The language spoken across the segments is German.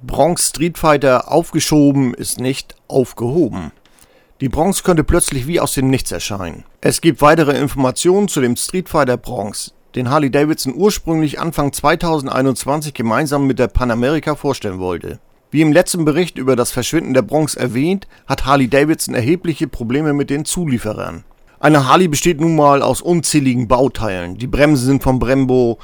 Bronx Street Fighter aufgeschoben ist nicht aufgehoben. Die Bronx könnte plötzlich wie aus dem Nichts erscheinen. Es gibt weitere Informationen zu dem Street Fighter Bronx, den Harley Davidson ursprünglich Anfang 2021 gemeinsam mit der Pan America vorstellen wollte. Wie im letzten Bericht über das Verschwinden der Bronx erwähnt, hat Harley Davidson erhebliche Probleme mit den Zulieferern. Eine Harley besteht nun mal aus unzähligen Bauteilen. Die Bremsen sind von Brembo,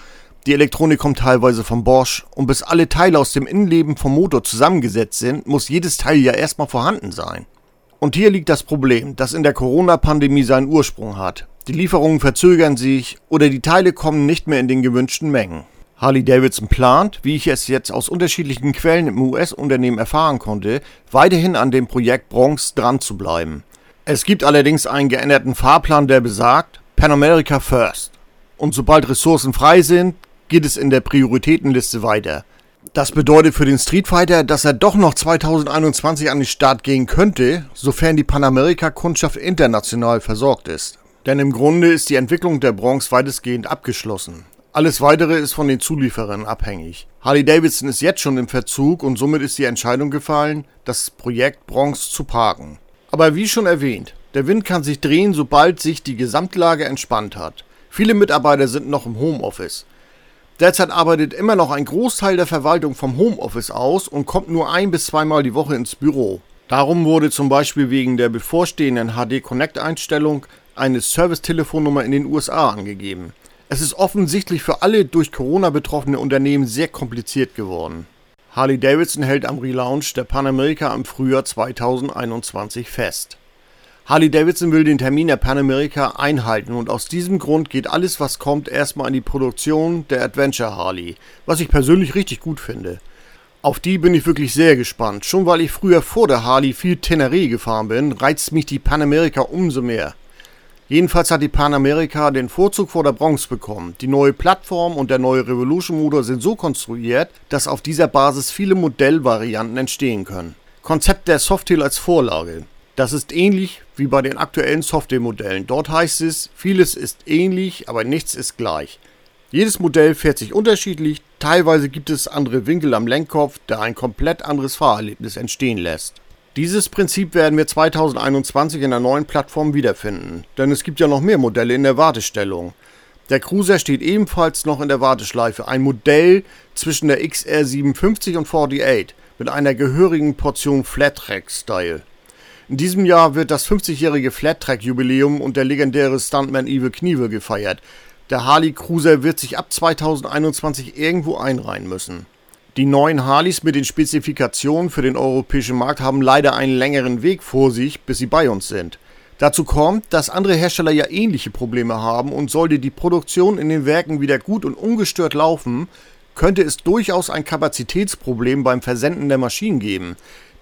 die Elektronik kommt teilweise von Bosch und bis alle Teile aus dem Innenleben vom Motor zusammengesetzt sind, muss jedes Teil ja erstmal vorhanden sein. Und hier liegt das Problem, das in der Corona-Pandemie seinen Ursprung hat. Die Lieferungen verzögern sich oder die Teile kommen nicht mehr in den gewünschten Mengen. Harley Davidson plant, wie ich es jetzt aus unterschiedlichen Quellen im US-Unternehmen erfahren konnte, weiterhin an dem Projekt Bronx dran zu bleiben. Es gibt allerdings einen geänderten Fahrplan, der besagt Pan America First. Und sobald Ressourcen frei sind, geht es in der Prioritätenliste weiter. Das bedeutet für den Street Fighter, dass er doch noch 2021 an den Start gehen könnte, sofern die Panamerika-Kundschaft international versorgt ist. Denn im Grunde ist die Entwicklung der Bronx weitestgehend abgeschlossen. Alles weitere ist von den Zulieferern abhängig. Harley Davidson ist jetzt schon im Verzug und somit ist die Entscheidung gefallen, das Projekt Bronx zu parken. Aber wie schon erwähnt, der Wind kann sich drehen, sobald sich die Gesamtlage entspannt hat. Viele Mitarbeiter sind noch im Homeoffice. Derzeit arbeitet immer noch ein Großteil der Verwaltung vom Homeoffice aus und kommt nur ein bis zweimal die Woche ins Büro. Darum wurde zum Beispiel wegen der bevorstehenden HD Connect Einstellung eine Servicetelefonnummer in den USA angegeben. Es ist offensichtlich für alle durch Corona betroffene Unternehmen sehr kompliziert geworden. Harley Davidson hält am Relaunch der Pan America im Frühjahr 2021 fest. Harley Davidson will den Termin der Pan America einhalten und aus diesem Grund geht alles, was kommt, erstmal in die Produktion der Adventure Harley, was ich persönlich richtig gut finde. Auf die bin ich wirklich sehr gespannt. Schon weil ich früher vor der Harley viel Teneré gefahren bin, reizt mich die Pan America umso mehr. Jedenfalls hat die Pan America den Vorzug vor der Bronx bekommen. Die neue Plattform und der neue Revolution Motor sind so konstruiert, dass auf dieser Basis viele Modellvarianten entstehen können. Konzept der Softail als Vorlage. Das ist ähnlich wie bei den aktuellen Software-Modellen. Dort heißt es, vieles ist ähnlich, aber nichts ist gleich. Jedes Modell fährt sich unterschiedlich, teilweise gibt es andere Winkel am Lenkkopf, der ein komplett anderes Fahrerlebnis entstehen lässt. Dieses Prinzip werden wir 2021 in der neuen Plattform wiederfinden, denn es gibt ja noch mehr Modelle in der Wartestellung. Der Cruiser steht ebenfalls noch in der Warteschleife, ein Modell zwischen der XR57 und 48 mit einer gehörigen Portion Flat-Track-Style. In diesem Jahr wird das 50-jährige Flat-Track-Jubiläum und der legendäre Stuntman Evil Knievel gefeiert. Der Harley Cruiser wird sich ab 2021 irgendwo einreihen müssen. Die neuen Harleys mit den Spezifikationen für den europäischen Markt haben leider einen längeren Weg vor sich, bis sie bei uns sind. Dazu kommt, dass andere Hersteller ja ähnliche Probleme haben und sollte die Produktion in den Werken wieder gut und ungestört laufen, könnte es durchaus ein Kapazitätsproblem beim Versenden der Maschinen geben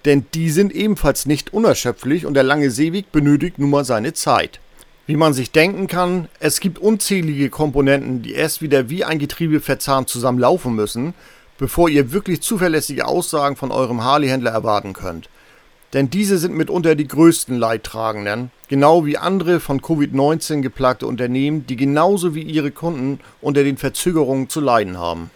denn die sind ebenfalls nicht unerschöpflich und der lange Seeweg benötigt nun mal seine Zeit. Wie man sich denken kann, es gibt unzählige Komponenten, die erst wieder wie ein Getriebe verzahnt zusammen laufen müssen, bevor ihr wirklich zuverlässige Aussagen von eurem Harley-Händler erwarten könnt. Denn diese sind mitunter die größten Leidtragenden, genau wie andere von Covid-19 geplagte Unternehmen, die genauso wie ihre Kunden unter den Verzögerungen zu leiden haben.